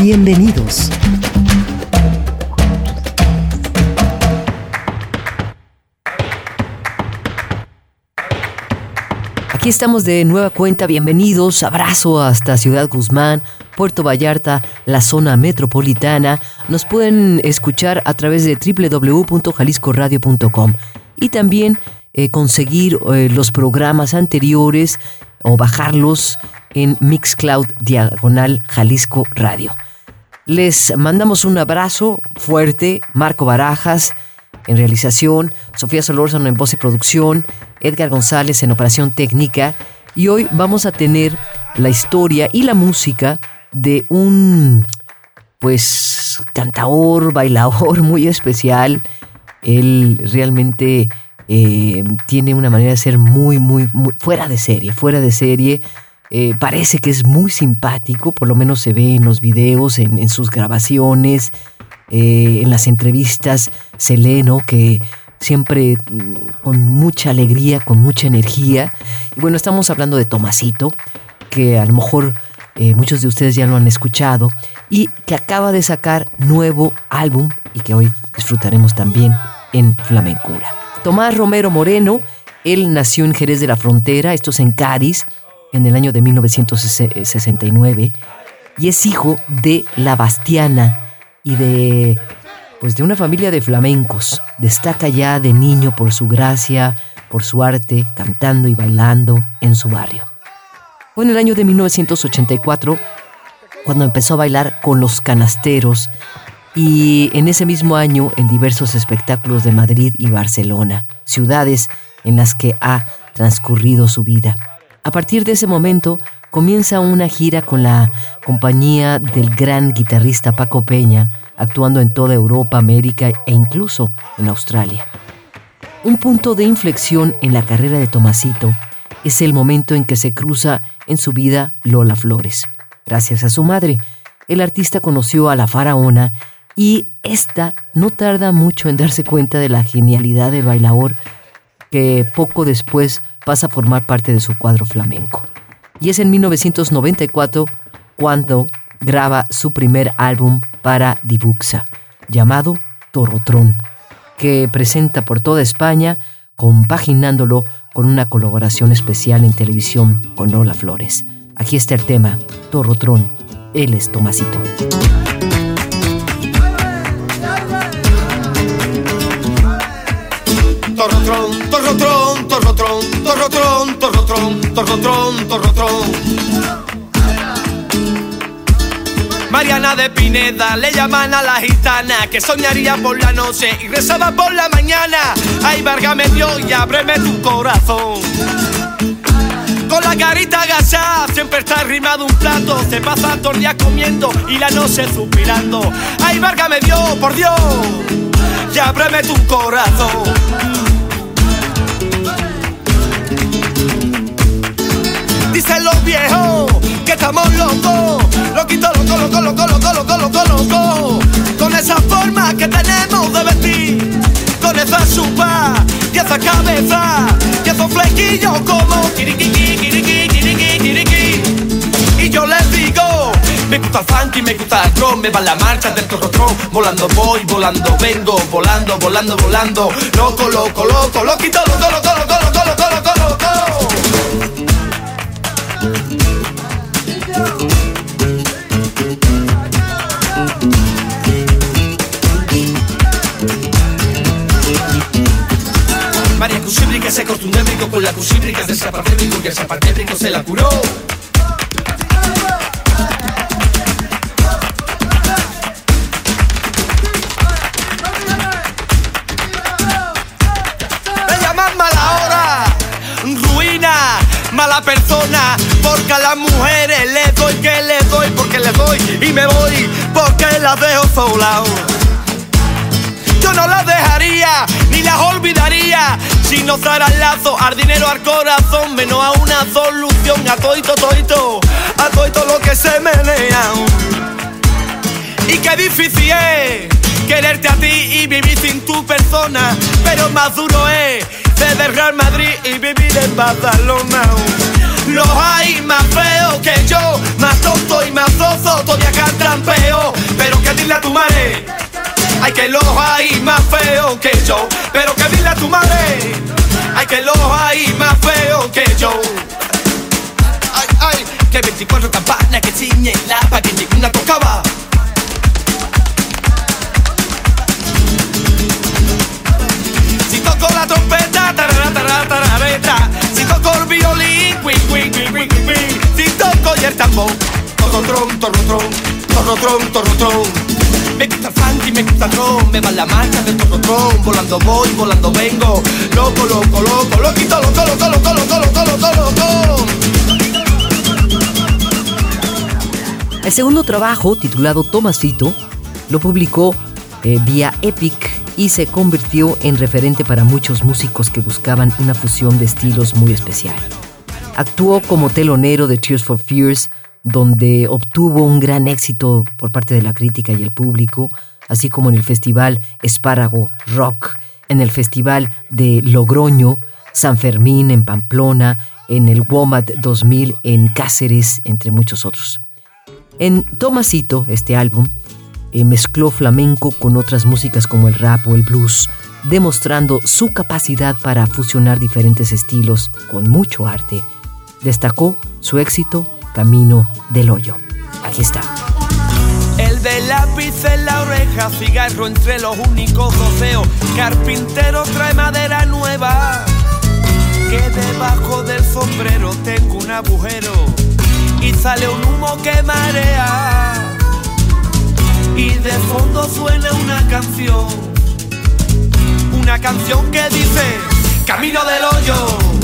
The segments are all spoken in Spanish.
Bienvenidos. Aquí estamos de nueva cuenta, bienvenidos, abrazo hasta Ciudad Guzmán, Puerto Vallarta, la zona metropolitana. Nos pueden escuchar a través de www.jaliscoradio.com y también eh, conseguir eh, los programas anteriores o bajarlos en Mixcloud Diagonal Jalisco Radio. Les mandamos un abrazo fuerte, Marco Barajas en realización, Sofía Solórzano en voz y producción, Edgar González en operación técnica y hoy vamos a tener la historia y la música de un pues cantaor, bailador muy especial. Él realmente eh, tiene una manera de ser muy, muy, muy fuera de serie, fuera de serie. Eh, parece que es muy simpático, por lo menos se ve en los videos, en, sus grabaciones, eh, en las entrevistas, se lee, ¿no? Que siempre mm, con mucha alegría, con mucha energía. Y bueno, estamos hablando de Tomasito, que a lo mejor eh, muchos de ustedes ya lo han escuchado, y que acaba de sacar nuevo álbum y que hoy disfrutaremos también en Flamencura. Tomás Romero Moreno, él nació en Jerez de la Frontera, esto es en Cádiz, en el año de 1969 y es hijo de la Bastiana y de pues de una familia de flamencos. Destaca ya de niño por su gracia, por su arte, cantando y bailando en su barrio. Fue en el año de 1984 cuando empezó a bailar con los canasteros y en ese mismo año en diversos espectáculos de Madrid y Barcelona, ciudades en las que ha transcurrido su vida. A partir de ese momento comienza una gira con la compañía del gran guitarrista Paco Peña, actuando en toda Europa, América e incluso en Australia. Un punto de inflexión en la carrera de Tomasito es el momento en que se cruza en su vida Lola Flores. Gracias a su madre, el artista conoció a la faraona y esta no tarda mucho en darse cuenta de la genialidad del bailador que poco después pasa a formar parte de su cuadro flamenco. Y es en 1994 cuando graba su primer álbum para Dibuxa, llamado Torrotrón, que presenta por toda España, compaginándolo con una colaboración especial en televisión con Lola Flores. Aquí está el tema, Torrotrón, él es Tomasito. Torrotrón, torrotrón, torrotrón, torrotrón, torrotrón, torrotrón. Mariana de Pineda le llaman a la gitana que soñaría por la noche y rezaba por la mañana. Ay, me dio y ábreme tu corazón. Con la carita agachada, siempre está arrimado un plato. Se pasa todo el día comiendo y la noche suspirando. Ay, me dio, por Dios, y ábreme tu corazón. Dicen los viejos que estamos locos, loquito, loco, loco, loco, loco, loco, loco, loco, con esa forma que tenemos de vestir, con esa chupa y esa cabeza, y esos flequillos como. Y yo les digo, me gusta el funky, me gusta el drum, me va la marcha del torrotrón, volando voy, volando vengo, volando, volando, volando, loco, loco, loco, loquito, loco, loco, loco, loco, loco, loco. Cusíbrica se débrico con la cusíbrica del zapatébrico y el zapatébrico se la curó. mala persona. Porque a las mujeres les doy que les doy, porque les doy y me voy, porque las dejo solas. Yo no las dejaría, ni las olvidaría. Si no el lazo, al dinero, al corazón, menos a una solución. A toito, toito, a toito lo que se menea. Y qué difícil es quererte a ti y vivir sin tu persona. Pero más duro es de Real Madrid y vivir en Barcelona. Los hay más feos que yo, más tonto y más zozo, todavía cantan peor. Pero que dile a tu madre, hay que los hay más feos que yo. Pero que dile tu madre, hay que los hay más feos que yo. Ay, ay, que 24 campanas que ciñen la pa' que ninguna tocaba. toco la trompeta, tarara, Si toco el violín, quin, quin, quin, quin, quin, Si toco el tambor, torrotron, torrotron, torrotron, torrotron. Me gusta el funky, me gusta ron, me va la marcha del torrotron. Volando voy, volando vengo, loco, loco, loco, loquito, loco, loco, loco, loco, loco, loco, loco. El segundo trabajo, titulado Tomasito, lo publicó eh, vía Epic y se convirtió en referente para muchos músicos que buscaban una fusión de estilos muy especial. Actuó como telonero de Tears for Fears, donde obtuvo un gran éxito por parte de la crítica y el público, así como en el festival Espárago Rock, en el festival de Logroño, San Fermín en Pamplona, en el WOMAD 2000 en Cáceres, entre muchos otros. En Tomasito, este álbum, eh, mezcló flamenco con otras músicas como el rap o el blues, demostrando su capacidad para fusionar diferentes estilos con mucho arte. Destacó su éxito Camino del Hoyo. Aquí está. El de lápiz en la oreja, cigarro entre los únicos roceos. Carpintero trae madera nueva. Que debajo del sombrero tengo un agujero y sale un humo que marea y de fondo suena una canción. Una canción que dice, camino del hoyo.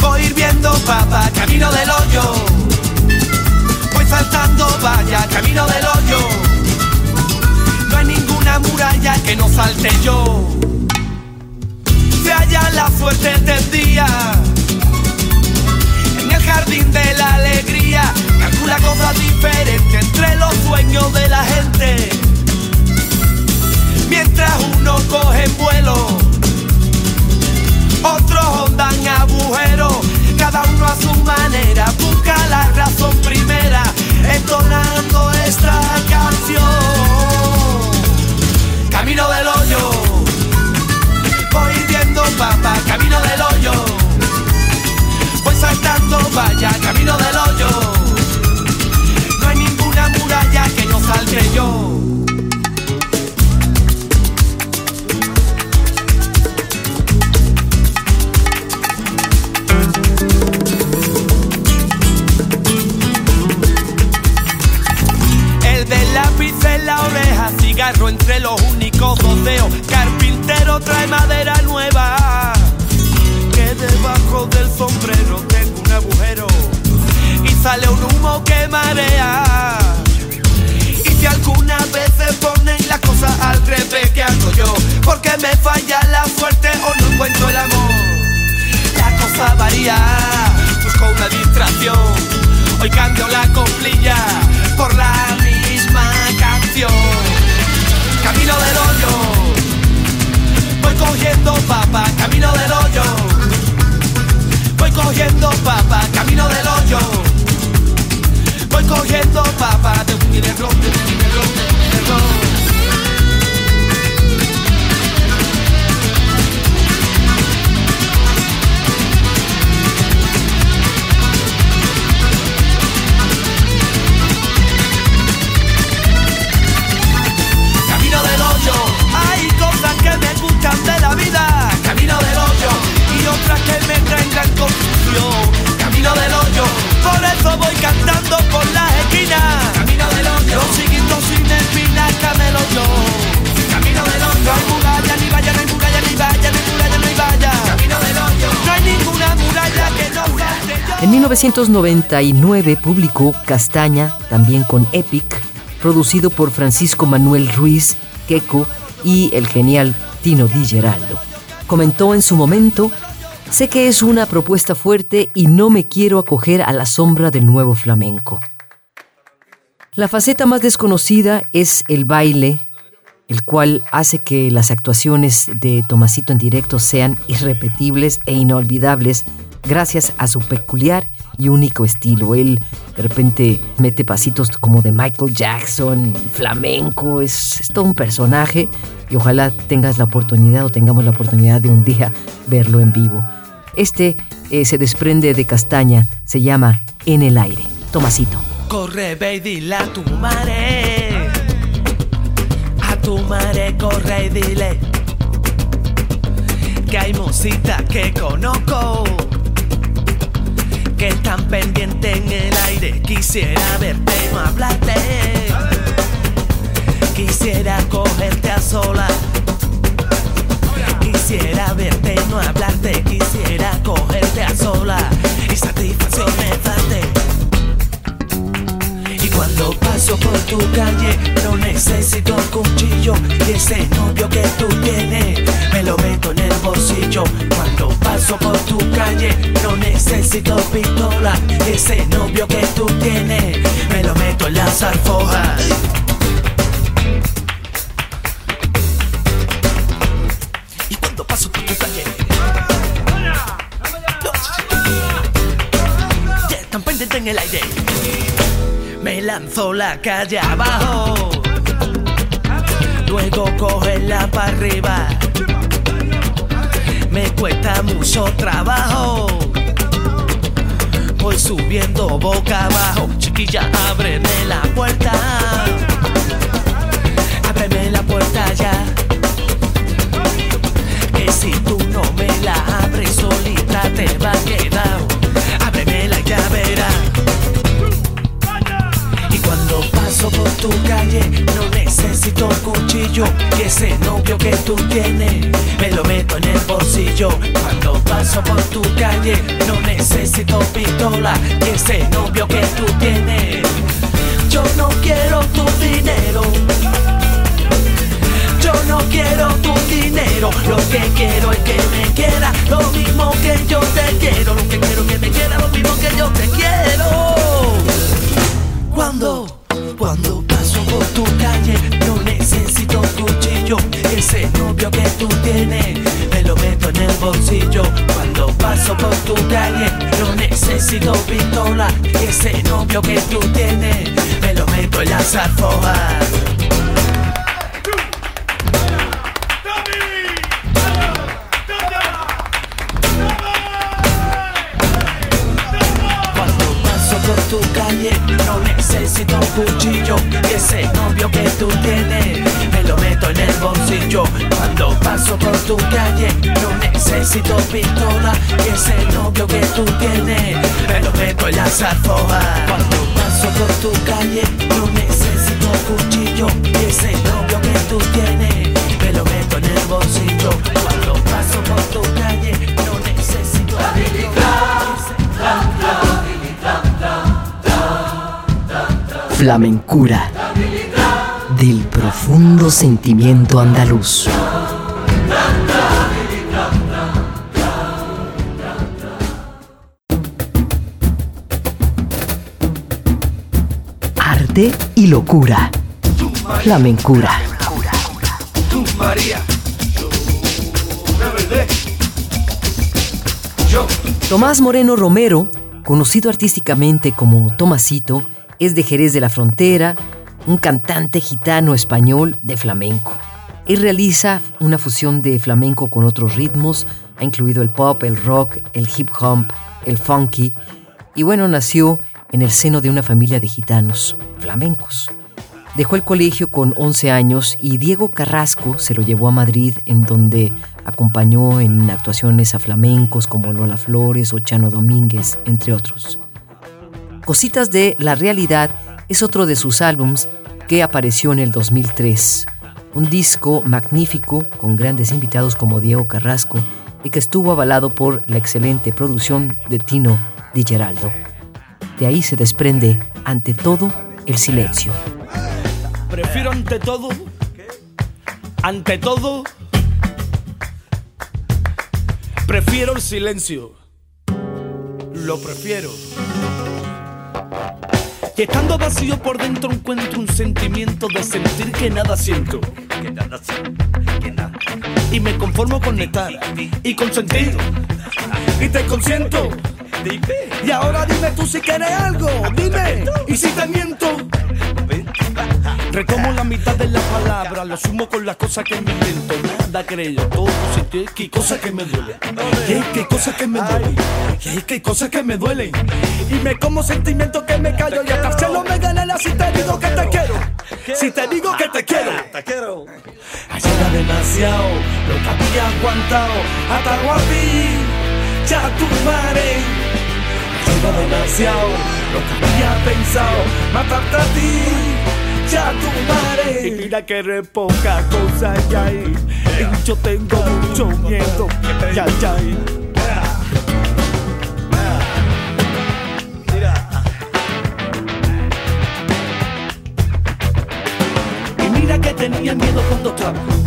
Voy viendo papa, camino del hoyo. Voy saltando vaya, camino del hoyo. No hay ninguna muralla que no salte yo. Se halla la suerte del día en el jardín de la alegría calcula cosas diferentes entre los sueños de la gente. Mientras uno coge vuelo, otros ondan agujeros, cada uno a su manera busca la razón primera, entonando esta canción. 1999 publicó Castaña, también con Epic, producido por Francisco Manuel Ruiz, Queco y el genial Tino Di Geraldo. Comentó en su momento, sé que es una propuesta fuerte y no me quiero acoger a la sombra del nuevo flamenco. La faceta más desconocida es el baile, el cual hace que las actuaciones de Tomasito en directo sean irrepetibles e inolvidables gracias a su peculiar y único estilo. Él de repente mete pasitos como de Michael Jackson, flamenco, es, todo un personaje y ojalá tengas la oportunidad o tengamos la oportunidad de un día verlo en vivo. Este eh, se desprende de castaña, se llama En el aire. Tomasito. Corre, ve y dile a tu madre. A tu madre, corre y dile. Que hay musita que conozco que están pendientes en el aire. Quisiera verte, no hablarte. Quisiera cogerte a sola. Quisiera verte, no hablarte. Quisiera cogerte a sola y satisfacciones darte. Y cuando paso por tu calle, no necesito cuchillo. Y ese novio que tú tienes, me lo meto en el bolsillo. Cuando paso por tu calle, necesito pistola. Ese novio que tú tienes, me lo meto en la zarfoja. Y cuando paso por tu calle, ya están pendientes en el aire. Me lanzo la calle abajo, luego cogerla para arriba me cuesta mucho trabajo. Voy subiendo boca abajo, chiquilla, ábreme la puerta. Ábreme la puerta ya. Que si tú no me la abres solita te va a quedar. Por tu calle, no necesito cuchillo. Que ese novio que tú tienes, me lo meto en el bolsillo. Cuando paso por tu calle, no necesito pistola. Que ese novio que tú tienes, yo no quiero tu dinero. Yo no quiero tu dinero, lo que quiero es que me quiera lo mismo que yo te quiero, lo que quiero es que me quiera lo mismo que yo te quiero. Cuando, cuando paso por tu calle, no necesito cuchillo. Ese novio que tú tienes, me lo meto en el bolsillo. Cuando paso por tu calle, no necesito pistola. Ese novio que tú tienes, me lo meto en la zarfoja. Necesito cuchillo ese novio que tú tienes me lo meto en el bolsillo. Cuando paso por tu calle no necesito pistola ese novio que tú tienes me lo meto en la zarfoja Cuando paso por tu calle no necesito cuchillo ese novio que tú tienes me lo meto en el bolsillo. Cuando paso por tu calle no necesito Flamencura. Del profundo sentimiento andaluz. Arte y locura. Flamencura. Tomás Moreno Romero, conocido artísticamente como Tomasito, es de Jerez de la Frontera, un cantante gitano español de flamenco. Él realiza una fusión de flamenco con otros ritmos, ha incluido el pop, el rock, el hip hop, el funky, y bueno, nació en el seno de una familia de gitanos flamencos. Dejó el colegio con 11 años y Diego Carrasco se lo llevó a Madrid, en donde acompañó en actuaciones a flamencos como Lola Flores o Chano Domínguez, entre otros. Cositas de la Realidad es otro de sus álbums que apareció en el 2003. Un disco magnífico con grandes invitados como Diego Carrasco y que estuvo avalado por la excelente producción de Tino Di Geraldo. De ahí se desprende, ante todo, el silencio. Prefiero ante todo, ante todo, prefiero el silencio. Lo prefiero. Estando vacío por dentro encuentro un sentimiento de sentir que nada siento. Que nada que nada. Y me conformo con estar y con sentir. Y te consiento. Y ahora dime tú si quieres algo. Dime. Y si te miento. Retomo la mitad de la palabra, lo sumo con las cosas que me invento. Nada creo, todo sitio que cosas que me duelen. Y hay que cosas que me duelen. Y hay que cosas que me duelen. Y me como sentimiento que me callo y hasta cielo me gana si te digo que te quiero. Si te digo que te quiero. Te quiero. Ayer era demasiado lo que había aguantado. Hasta a ti, ya tu madre. Demasiado lo que había pensado. Matarte a ti ya tu madre. Y mira que re poca cosa ya hay. Y yo tengo mucho miedo. Ya, ya. Y mira que tenía miedo cuando estaba.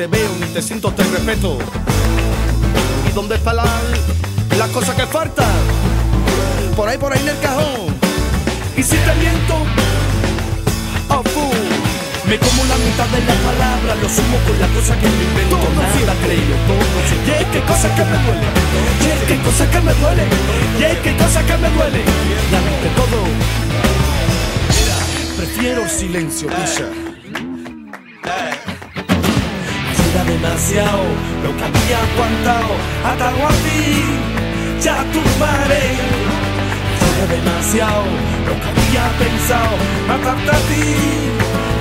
Te veo, ni te siento, te respeto. ¿Y dónde está la, la cosa que falta? Por ahí, por ahí en el cajón. Y si te miento, oh Me como la mitad de las palabras, lo sumo con la cosa que me invento. Todo nada creo, todo Y es que cosas que me duelen. Y es que cosas que me duelen. Y es que cosas que me duelen. La mente todo. Prefiero el silencio, Tisha. Demasiado. Lo que había aguantado atado a ti ya tu madre era demasiado. Lo que había pensado matarte a ti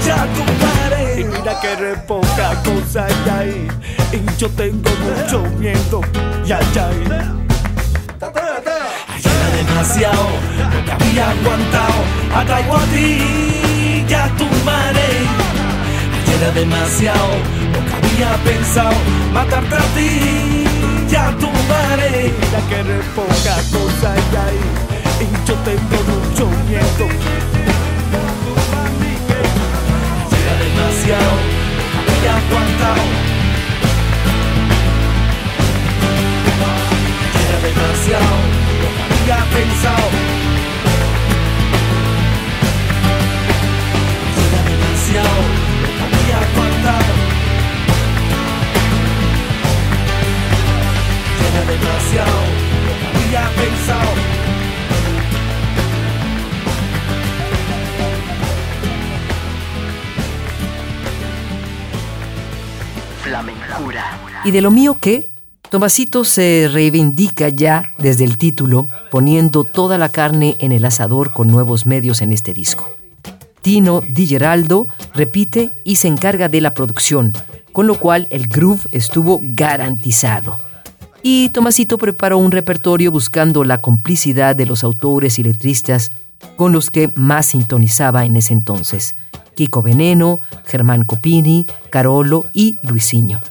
ya tu madre y mira que re poca cosa ahí. Y yo tengo mucho miedo. Ya ya era demasiado. Lo que había aguantado atado a ti ya tu madre era demasiado que había pensado matarte a ti ya tu madre. Mira que re poca cosa hay ahí y yo tengo mucho miedo. Era demasiado había aguantado ¿Y de lo mío qué? Tomasito se reivindica ya desde el título, poniendo toda la carne en el asador con nuevos medios en este disco. Tino Di Geraldo repite y se encarga de la producción, con lo cual el groove estuvo garantizado. Y Tomasito preparó un repertorio buscando la complicidad de los autores y letristas con los que más sintonizaba en ese entonces. Kiko Veneno, Germán Copini, Carolo y Luisinho.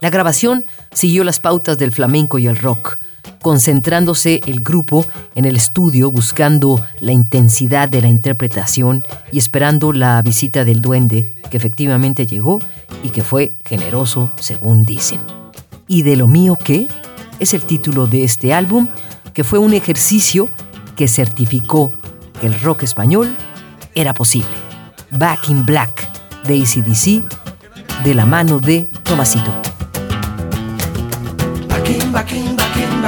La grabación siguió las pautas del flamenco y el rock, concentrándose el grupo en el estudio buscando la intensidad de la interpretación y esperando la visita del duende, que efectivamente llegó y que fue generoso, según dicen. ¿Y de lo mío qué? Es el título de este álbum, que fue un ejercicio que certificó que el rock español era posible. Back in Black de ACDC, de la mano de Tomasito. In, back in, back in,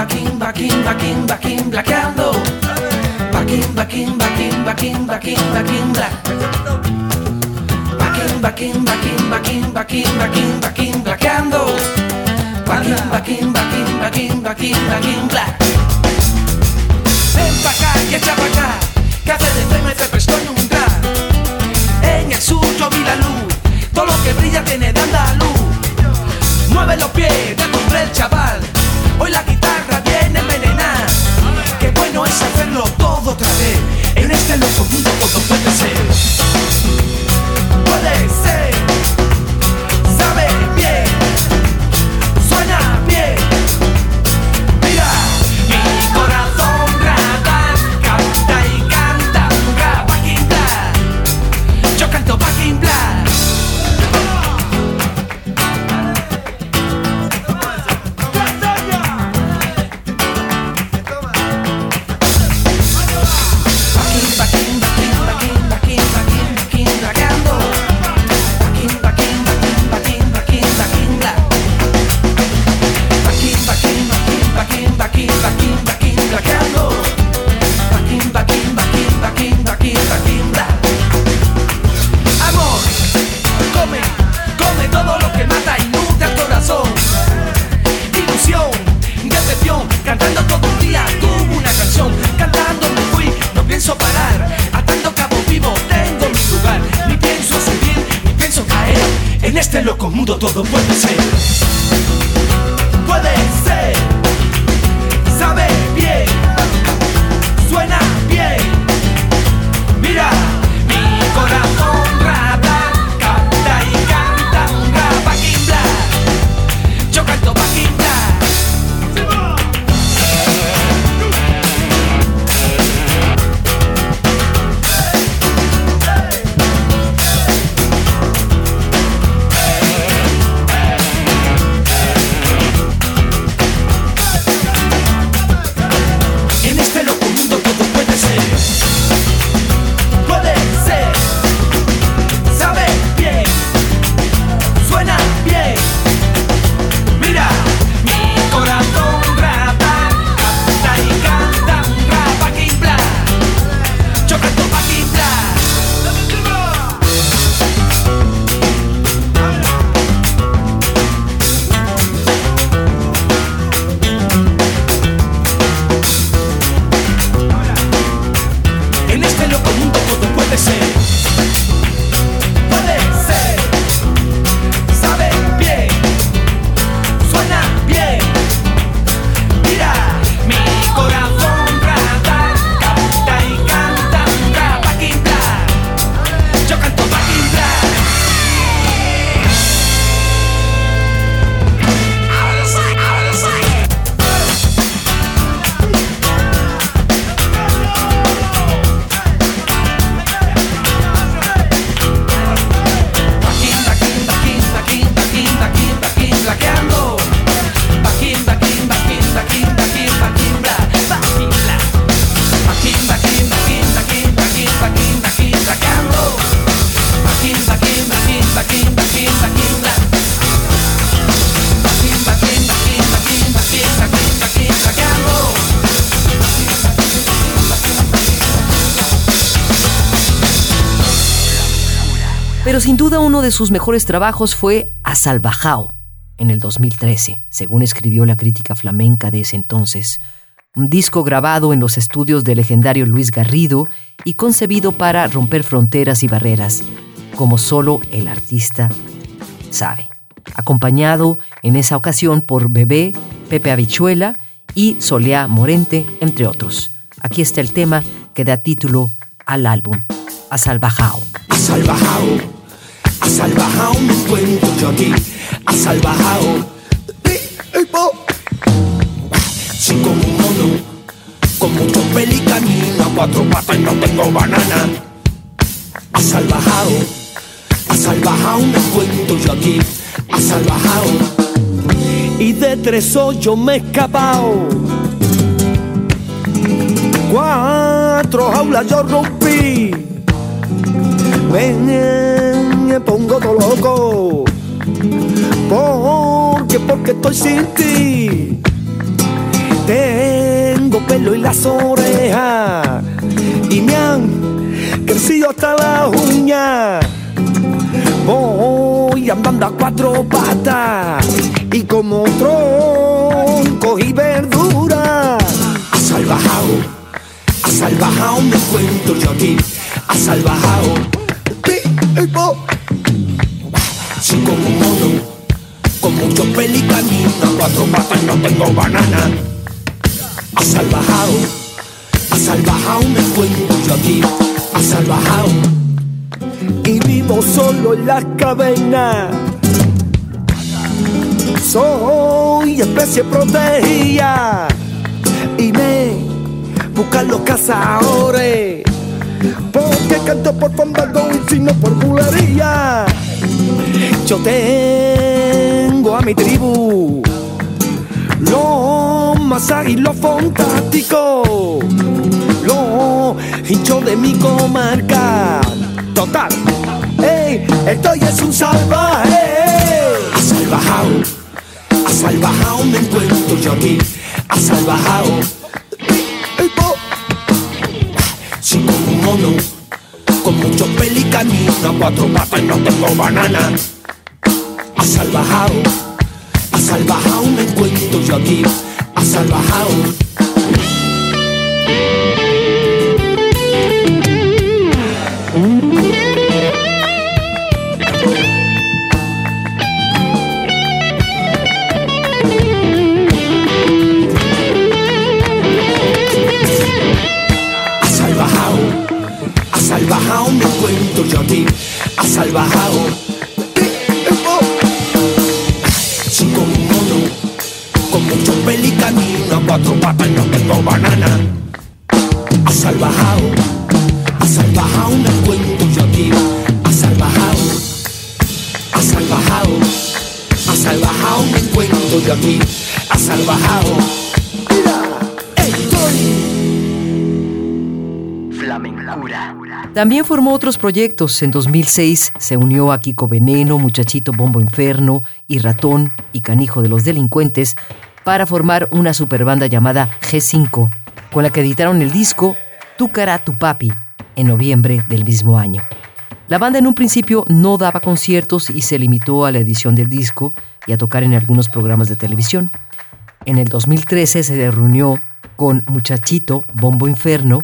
black. Back in, back in, back in, back in, back in, back in, back in, blackando. Baquín, baquín, baquín, baquín, baquín, baquín, black. Ven pa' acá y echa pa' acá, que hace de me te prestó en un gran. En el sur vi la luz, todo lo que brilla tiene de andaluz. Mueve los pies, de compré el chaval, hoy la guitarra viene envenenada. Qué bueno es hacerlo todo otra vez, en este loco mundo todo puede ser. Loco mundo Sin duda uno de sus mejores trabajos fue A Salvajao, en el 2013, según escribió la crítica flamenca de ese entonces. Un disco grabado en los estudios del legendario Luis Garrido y concebido para romper fronteras y barreras, como solo el artista sabe. Acompañado en esa ocasión por Bebé, Pepe Habichuela y Soleá Morente, entre otros. Aquí está el tema que da título al álbum, A Salvajao. Ha salvajao, ha salvajao, me encuentro yo aquí, ha salvajao. Tipo, sí como un mono, con mucho pelicanino, a cuatro patas y no tengo banana. Ha salvajao, ha salvajao, me encuentro yo aquí, ha salvajao. Y de tres hoyos me he escapado. Cuatro jaulas yo rompí me, me pongo todo loco. Porque, porque estoy sin ti. Tengo pelo en las orejas y me han crecido hasta las uñas. Voy andando a cuatro patas y como tronco y verdura. Ha salvajado, ha salvajado, me encuentro yo aquí. Ha salvajado, tipo, sí como un mono, con mucho pelicanino, a cuatro patas no tengo banana. Ha salvajado, ha salvajado, me encuentro yo aquí. Ha salvajado y vivo solo en las cavernas. Soy especie protegida y me buscan los cazadores. Porque canto por fandango y si no por bulería. Yo tengo a mi tribu los más águilos fantásticos, los hinchos de mi comarca. Total, ey, esto ya es un salvaje. Ha salvajado, ha salvajado, me encuentro yo aquí. Ha salvajado. Ey, po. Sí, como un mono, con mucho pelicanino, a cuatro patas y no tengo banana. Ha salvajado, ha salvajado, me encuentro yo aquí. Ha salvajado. También formó otros proyectos. En 2006 se unió a Kiko Veneno, Muchachito Bombo Inferno y Ratón y Canijo de los Delincuentes para formar una superbanda llamada G5, con la que editaron el disco Tu cara, tu papi en noviembre del mismo año. La banda en un principio no daba conciertos y se limitó a la edición del disco y a tocar en algunos programas de televisión. En el 2013 se reunió con Muchachito Bombo Inferno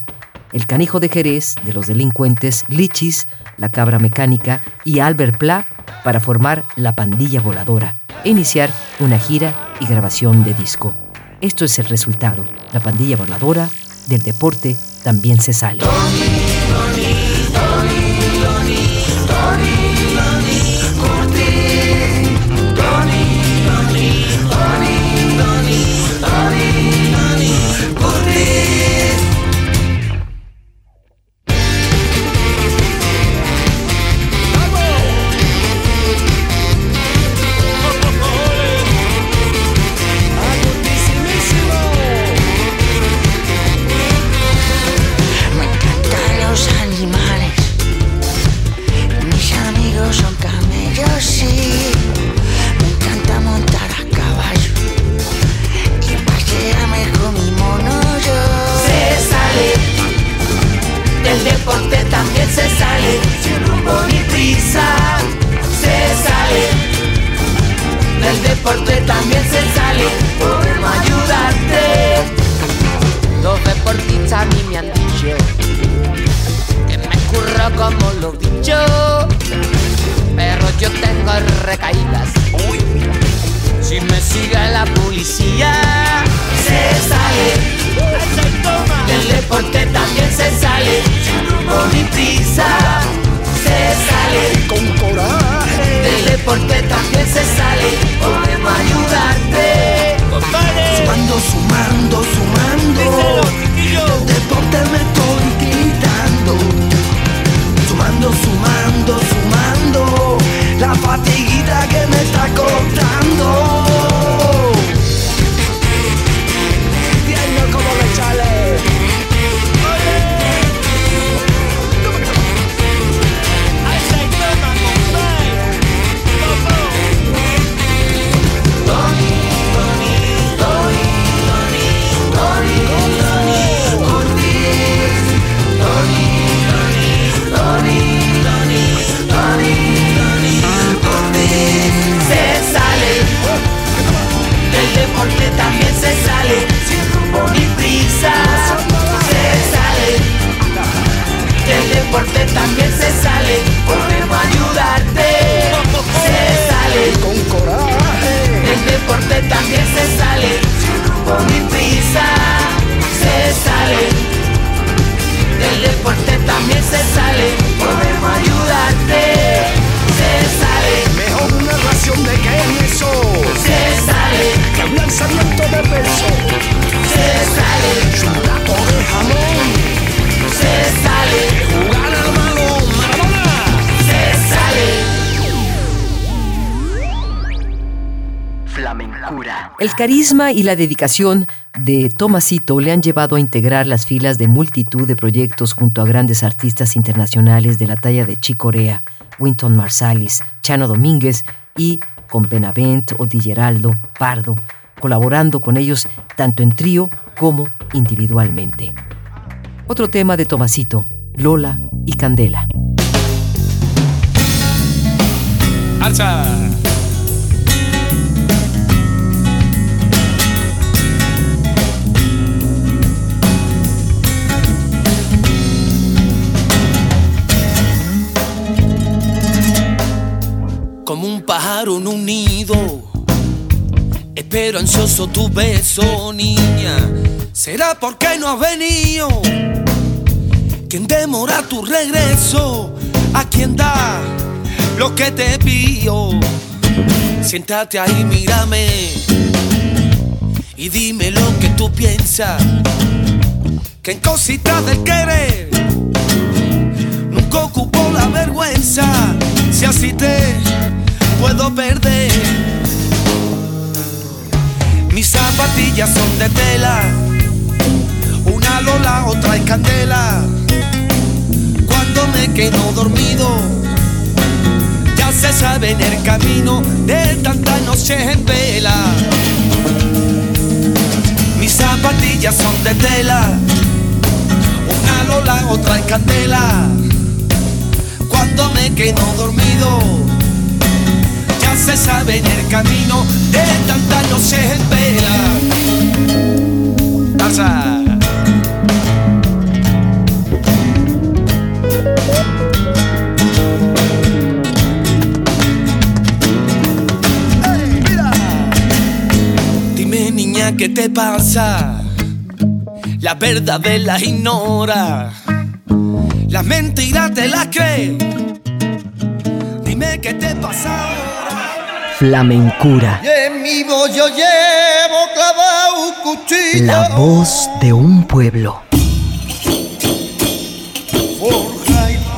el Canijo de Jerez, de los delincuentes, Lichis, La Cabra Mecánica y Albert Pla para formar La Pandilla Voladora e iniciar una gira y grabación de disco. Esto es el resultado. La Pandilla Voladora del deporte también se sale. Carisma y la dedicación de Tomasito le han llevado a integrar las filas de multitud de proyectos junto a grandes artistas internacionales de la talla de Chicorea, Winton Marsalis, Chano Domínguez y con Benavent o Pardo, colaborando con ellos tanto en trío como individualmente. Otro tema de Tomasito, Lola y Candela. Como un pájaro en un nido. Espero ansioso tu beso, niña. ¿Será porque no has venido? ¿Quién demora tu regreso? a quien da lo que te pido. Siéntate ahí, mírame y dime lo que tú piensas. Que en cositas del querer nunca ocupó la vergüenza. Si así te puedo perder. Mis zapatillas son de tela, una lola, otra en candela. Cuando me quedo dormido, ya se sabe en el camino de tantas noches en vela. Mis zapatillas son de tela, una lola, otra en candela. Cuando me quedo dormido, se sabe en el camino de en vela. Danza. Dime niña, ¿qué te pasa? La verdad de la ignora. Las mentiras te las crees. Dime qué te pasa. Flamencura, en mi voz yo llevo un cuchillo. la voz de un pueblo.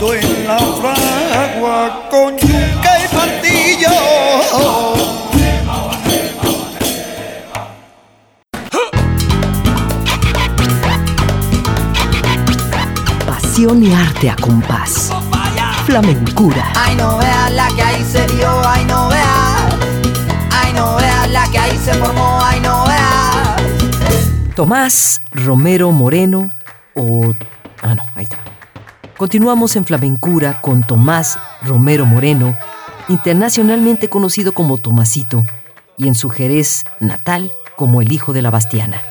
En la fragua con yuca y martillo. Pasión y arte a compás. Flamencura. Ay, no veas la que ahí se dio, ay, no veas. No la que ahí se formó, no. Tomás Romero Moreno o... Ah, no, ahí está. Continuamos en Flamencura con Tomás Romero Moreno, internacionalmente conocido como Tomasito, y en su Jerez natal como el hijo de la Bastiana.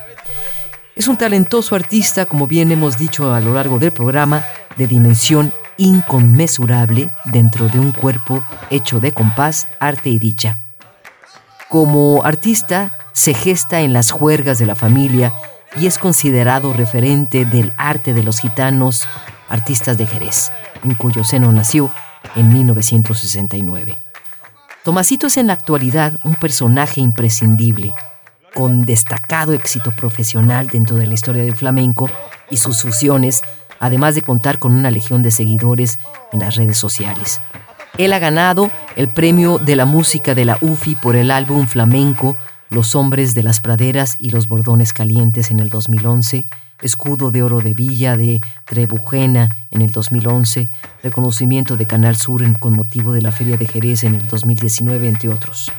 Es un talentoso artista, como bien hemos dicho a lo largo del programa, de dimensión inconmensurable dentro de un cuerpo hecho de compás, arte y dicha. Como artista, se gesta en las juergas de la familia y es considerado referente del arte de los gitanos, artistas de Jerez, en cuyo seno nació en 1969. Tomasito es en la actualidad un personaje imprescindible, con destacado éxito profesional dentro de la historia del flamenco y sus fusiones, además de contar con una legión de seguidores en las redes sociales. Él ha ganado el premio de la música de la UFI por el álbum flamenco Los hombres de las praderas y los bordones calientes en el 2011, Escudo de Oro de Villa de Trebujena en el 2011, reconocimiento de Canal Sur con motivo de la Feria de Jerez en el 2019, entre otros.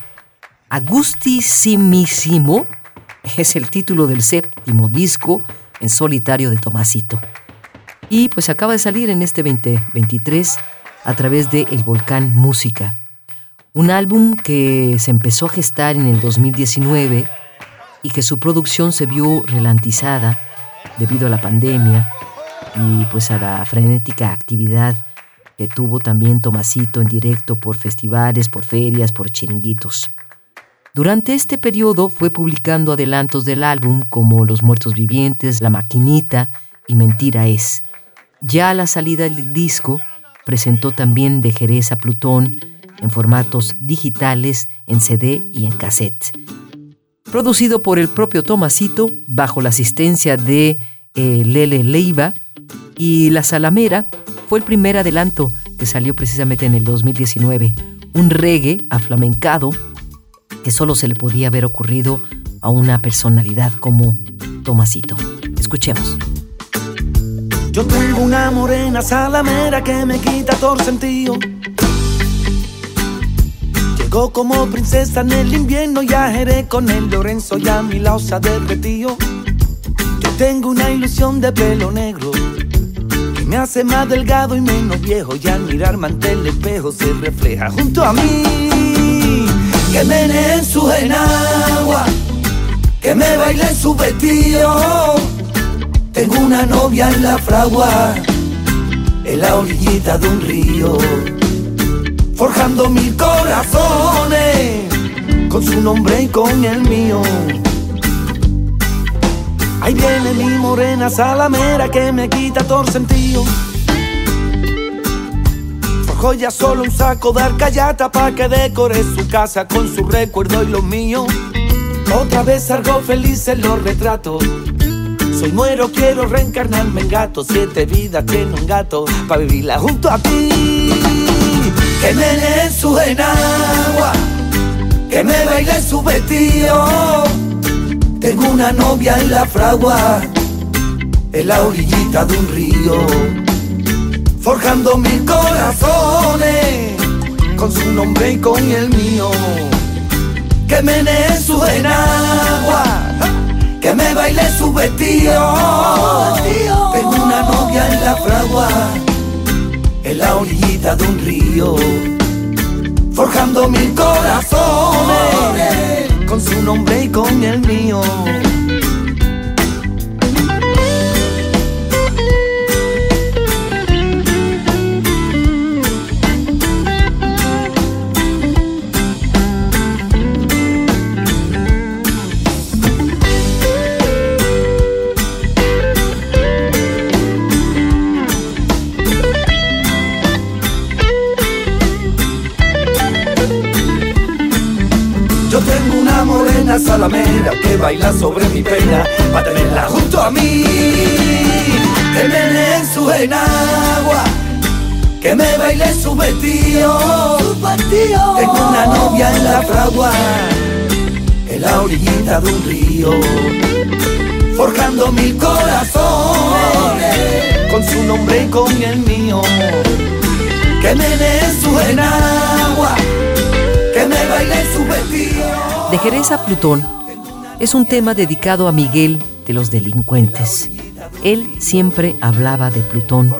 Agustissimissimo es el título del séptimo disco en solitario de Tomasito. Y pues acaba de salir en este 2023 a través de El Volcán Música. Un álbum que se empezó a gestar en el 2019 y que su producción se vio ralentizada debido a la pandemia y pues a la frenética actividad que tuvo también Tomasito en directo por festivales, por ferias, por chiringuitos. Durante este periodo fue publicando adelantos del álbum como Los Muertos Vivientes, La Maquinita y Mentira es. Ya a la salida del disco, presentó también de Jerez a Plutón en formatos digitales, en CD y en cassette. Producido por el propio Tomasito, bajo la asistencia de eh, Lele Leiva, y La Salamera fue el primer adelanto que salió precisamente en el 2019. Un reggae aflamencado que solo se le podía haber ocurrido a una personalidad como Tomasito. Escuchemos. Yo tengo una morena salamera que me quita todo sentido. Llegó como princesa en el invierno y ajeré con el Lorenzo y a mi lado se derretido. Yo tengo una ilusión de pelo negro que me hace más delgado y menos viejo y al mirarme ante el espejo se refleja junto a mí. Que me en su enagua, que me baile en su vestido. Tengo una novia en la fragua, en la orillita de un río, forjando mil corazones, con su nombre y con el mío. Ahí viene mi morena salamera que me quita todo sentido. joyas, solo un saco de arcayata pa' que decore su casa con su recuerdo y los míos. Otra vez algo feliz en los retratos. Soy muero, quiero reencarnarme en gato. Siete vidas tiene un gato pa' vivirla junto a ti. Que me lee su enagua, que me baile su vestido. Tengo una novia en la fragua, en la orillita de un río forjando mil corazones con su nombre y con el mío. Que menee su enagua, que me baile su vestido. Tengo una novia en la fragua, en la orillita de un río, forjando mil corazones con su nombre y con el mío. Salamera que baila sobre mi pena para tenerla junto a mí. Que me en su enagua, que me baile su vestido. Tengo una novia en la fragua, en la orillita de un río, forjando mil corazones con su nombre y con el mío. Que me en su enagua, que me baile su vestido. De Jerez a Plutón es un tema dedicado a Miguel de los delincuentes. Él siempre hablaba de Plutón.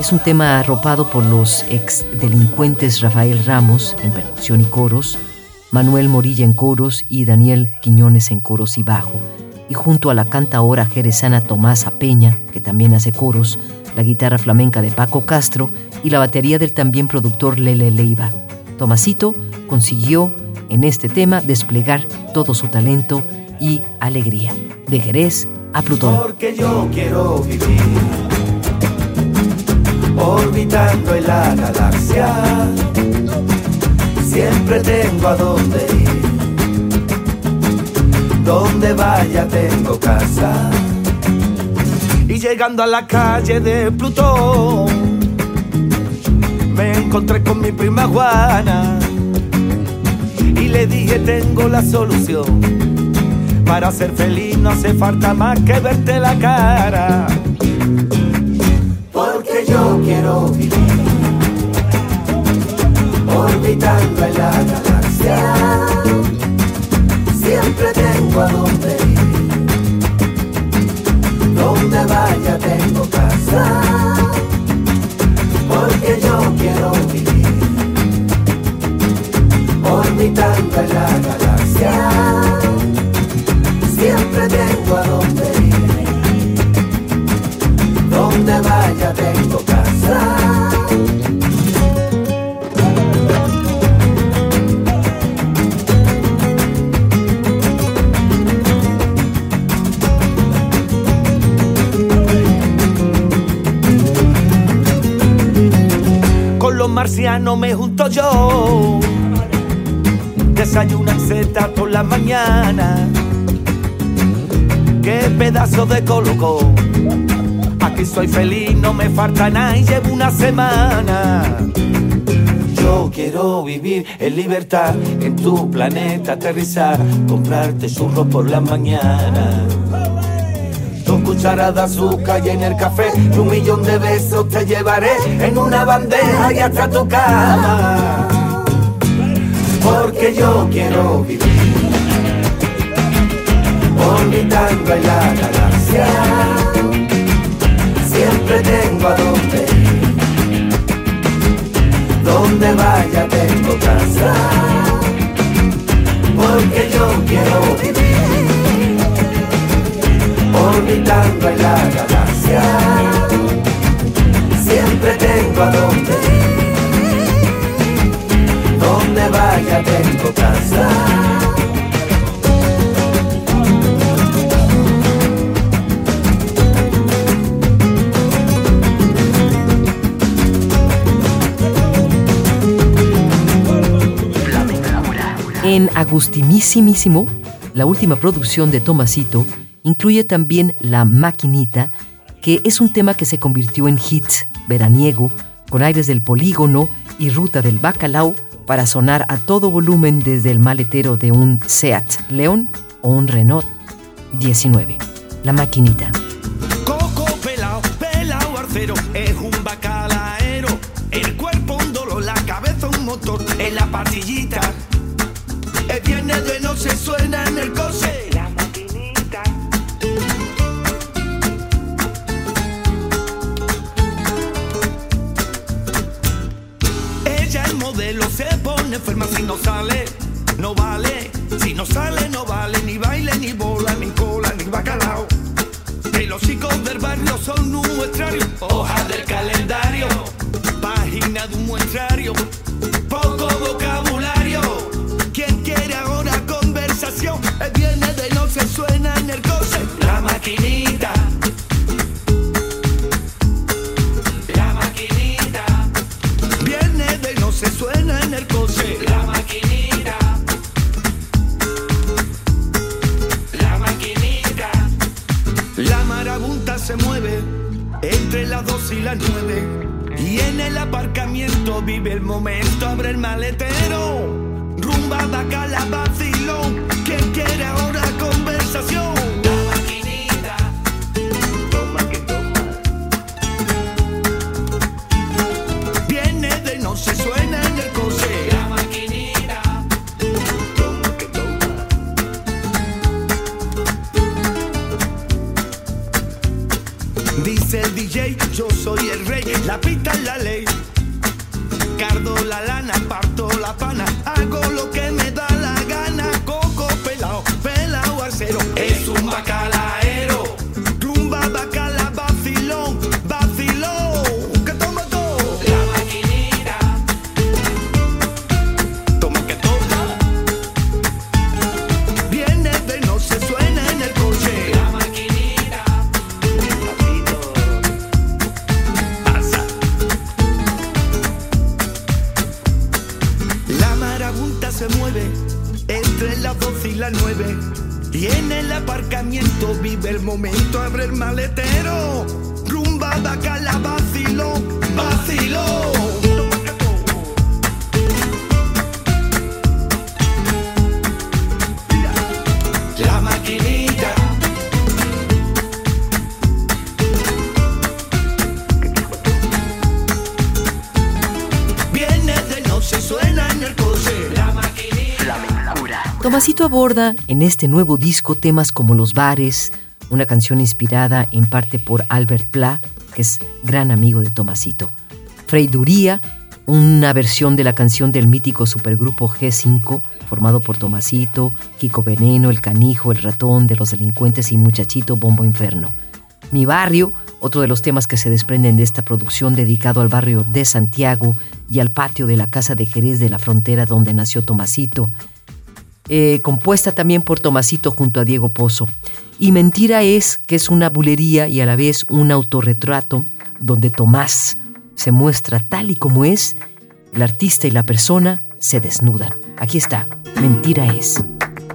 Es un tema arropado por los ex delincuentes Rafael Ramos en percusión y coros, Manuel Morilla en coros y Daniel Quiñones en coros y bajo. Y junto a la cantaora jerezana Tomasa Peña, que también hace coros, la guitarra flamenca de Paco Castro y la batería del también productor Lele Leiva. Tomasito consiguió en este tema desplegar todo su talento y alegría. De Jerez a Plutón. Porque yo quiero vivir orbitando en la galaxia. Siempre tengo a dónde ir. Donde vaya tengo casa. Y llegando a la calle de Plutón, me encontré con mi prima Juana y le dije tengo la solución. Para ser feliz no hace falta más que verte la cara. Porque yo quiero vivir orbitando en la galaxia. Siempre tengo a dónde ir. Donde vaya tengo casa. Porque yo quiero vivir orbitando en la galaxia. Siempre tengo a dónde ir. Donde vaya tengo casa. Con los marcianos me junto yo desayunan seta por la mañana. Qué pedazo de colocó. Aquí soy feliz, no me falta nada y llevo una semana. Yo quiero vivir en libertad, en tu planeta aterrizar, comprarte churros por la mañana. Dos cucharadas de azúcar y en el café, y un millón de besos te llevaré en una bandeja y hasta tu cama porque yo quiero vivir. Orbitando en la En Agustinísimísimo, la última producción de Tomasito, incluye también La Maquinita, que es un tema que se convirtió en hit veraniego, con aires del polígono y ruta del bacalao para sonar a todo volumen desde el maletero de un Seat León o un Renault 19. La Maquinita. Coco pelao, pelao arcero, es un bacalaero. El cuerpo un dolor, la cabeza un motor, en la patillita. El noche suena en el coche. La maquinita. Ella es modelo, se pone enferma si no sale, no vale. Si no sale, no vale, ni baile, ni bola, ni cola, ni bacalao. Que los chicos del barrio son un muestrario, hoja del calendario, página de un muestrario, la maletero. Rumba, bacala, vacilón, vacilón. La maquinita. Viene de noche, suena en el coche. La maquinita. Tomasito aborda en este nuevo disco temas como los bares, una canción inspirada en parte por Albert Pla, que es gran amigo de Tomasito. Freiduría, una versión de la canción del mítico supergrupo G5, formado por Tomasito, Kiko Veneno, El Canijo, El Ratón, de los Delincuentes y Muchachito Bombo Inferno. Mi barrio, otro de los temas que se desprenden de esta producción dedicado al barrio de Santiago y al patio de la Casa de Jerez de la Frontera donde nació Tomasito eh, compuesta también por Tomasito junto a Diego Pozo. Y Mentira es que es una bulería y a la vez un autorretrato donde Tomás se muestra tal y como es, el artista y la persona se desnudan. Aquí está, Mentira es.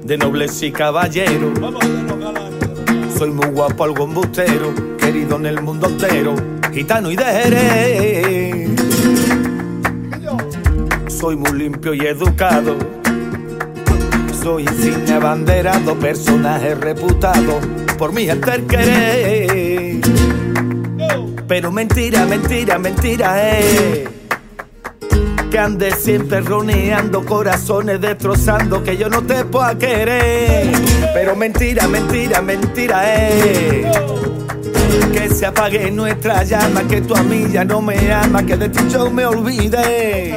de nobles y caballeros. Soy muy guapo, algo embustero, querido en el mundo entero, gitano y de Jerez. Soy muy limpio y educado. Soy insignia abanderado, personaje reputado por mi el querer. Pero mentira, mentira, mentira es que andes siempre roneando corazones, destrozando que yo no te pueda querer. Pero mentira, mentira, mentira es que se apague nuestra llama, que tú a mí ya no me amas, que de ti yo me olvide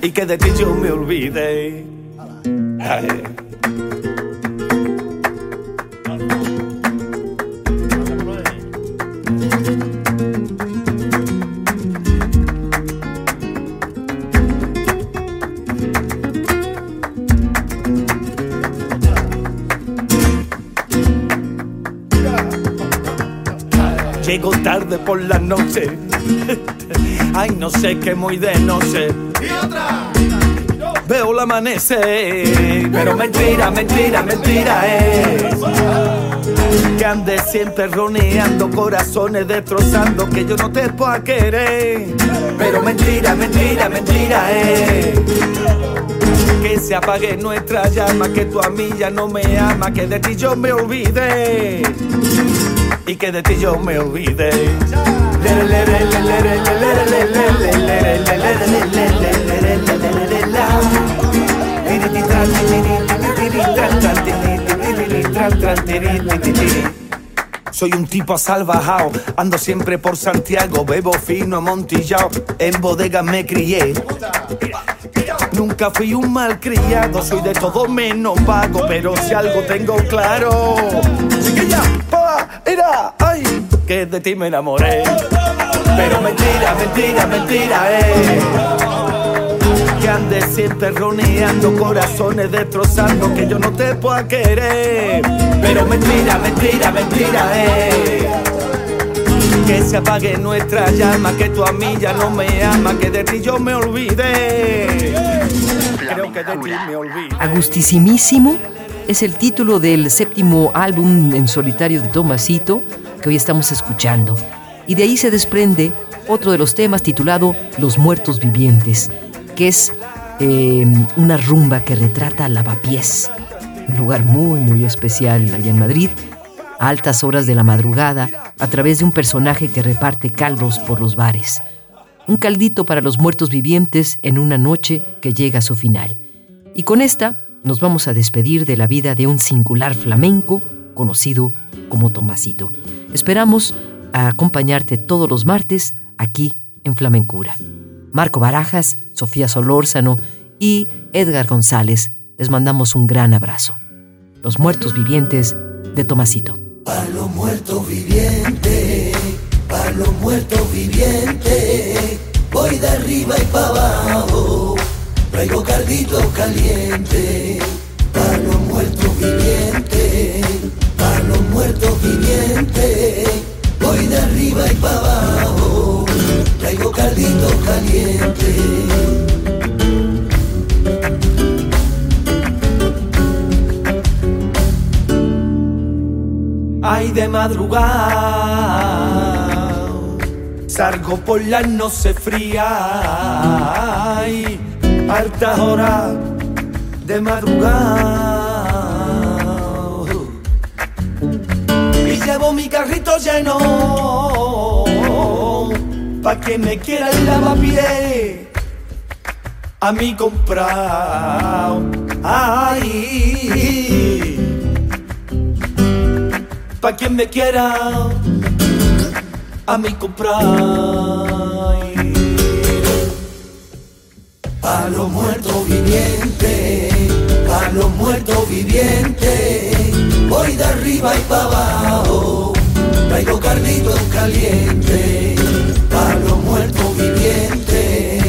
y que de ti yo me olvide. Ay. Llego tarde por la noche. Ay, no sé qué muy de noche. Y otra. Veo el amanecer. Pero mentira, mentira, mentira es. Que andes siempre roneando corazones, destrozando que yo no te pueda querer. Pero mentira, mentira, mentira es. Que se apague nuestra llama, que tu amiga no me ama, que de ti yo me olvide. Y que de ti yo me olvide. Soy un tipo salvajao, ando siempre por Santiago, bebo fino amontillado, en bodega me crié. Nunca fui un mal criado, soy de todo menos vago, pero si algo tengo claro, chiquilla, pa, era, ay, que de ti me enamoré. Pero mentira, mentira, mentira, eh. Que andes siempre roneando corazones, destrozando que yo no te pueda querer. Pero mentira, mentira, mentira, eh. Que se apague nuestra llama, que tu amiga no me ama, que de ti yo me olvide. Creo que de ti me olvide. Agustísimísimo es el título del séptimo álbum en solitario de Tomasito que hoy estamos escuchando. Y de ahí se desprende otro de los temas titulado Los Muertos Vivientes, que es eh, una rumba que retrata Lavapiés, un lugar muy, muy especial allá en Madrid, a altas horas de la madrugada, a través de un personaje que reparte caldos por los bares. Un caldito para los muertos vivientes en una noche que llega a su final. Y con esta nos vamos a despedir de la vida de un singular flamenco conocido como Tomasito. Esperamos a acompañarte todos los martes aquí en Flamencura. Marco Barajas, Sofía Solórzano y Edgar González les mandamos un gran abrazo. Los muertos vivientes de Tomasito. Para los muertos vivientes, para los muertos vivientes, voy de arriba y para abajo, traigo caldito caliente. Para los muertos vivientes, para los muertos vivientes, voy de arriba y para abajo, traigo caldito caliente. Ay, de madrugada Salgo por la noche fría. Ay, altas horas de madrugada. Y llevo mi carrito lleno Pa' que me quiera el lavapié A mí comprar Ay pa' quien me quiera a mí comprar. Pa' los muertos vivientes, pa' los muertos vivientes, voy de arriba y pa' abajo, traigo carnitos calientes. Pa' los muertos vivientes,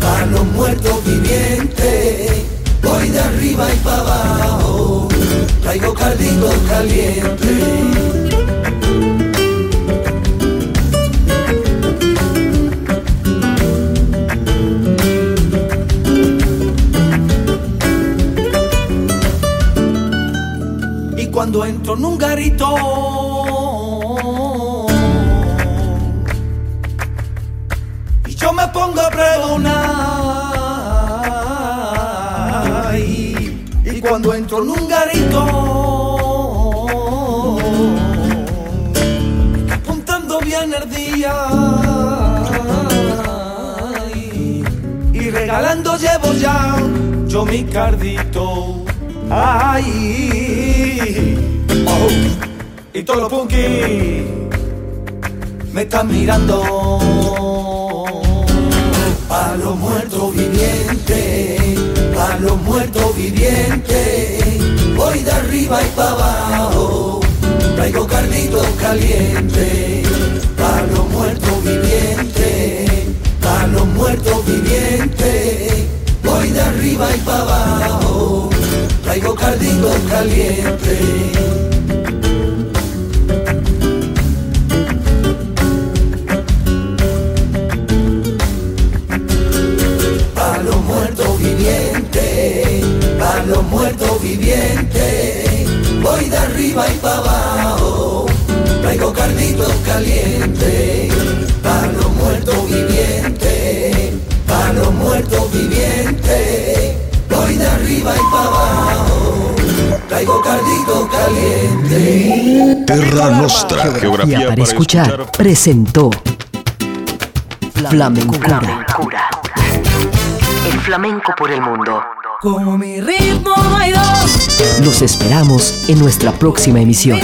pa' los muertos vivientes, voy de arriba y pa' abajo, traigo carnitos calientes. Y cuando entro en un garito Y, cuando entro en un garito Apuntando bien el día Y, regalando llevo ya yo mi cardito Ay, oh, y todos los punky me están mirando. A los muertos vivientes, a los muertos vivientes, voy de arriba y para abajo, traigo carnitos calientes. A los muertos vivientes, a los muertos vivientes, voy de arriba y para abajo, traigo carnitos calientes. Los muertos vivientes, voy de arriba y para abajo, traigo carditos calientes, para los muertos vivientes, para los muertos vivientes, voy de arriba y para abajo, traigo carditos calientes. Terra Nostra. Geografía para escuchar presentó Flamencura. El flamenco por el mundo. Como mi ritmo no hay dos. Los esperamos en nuestra próxima emisión.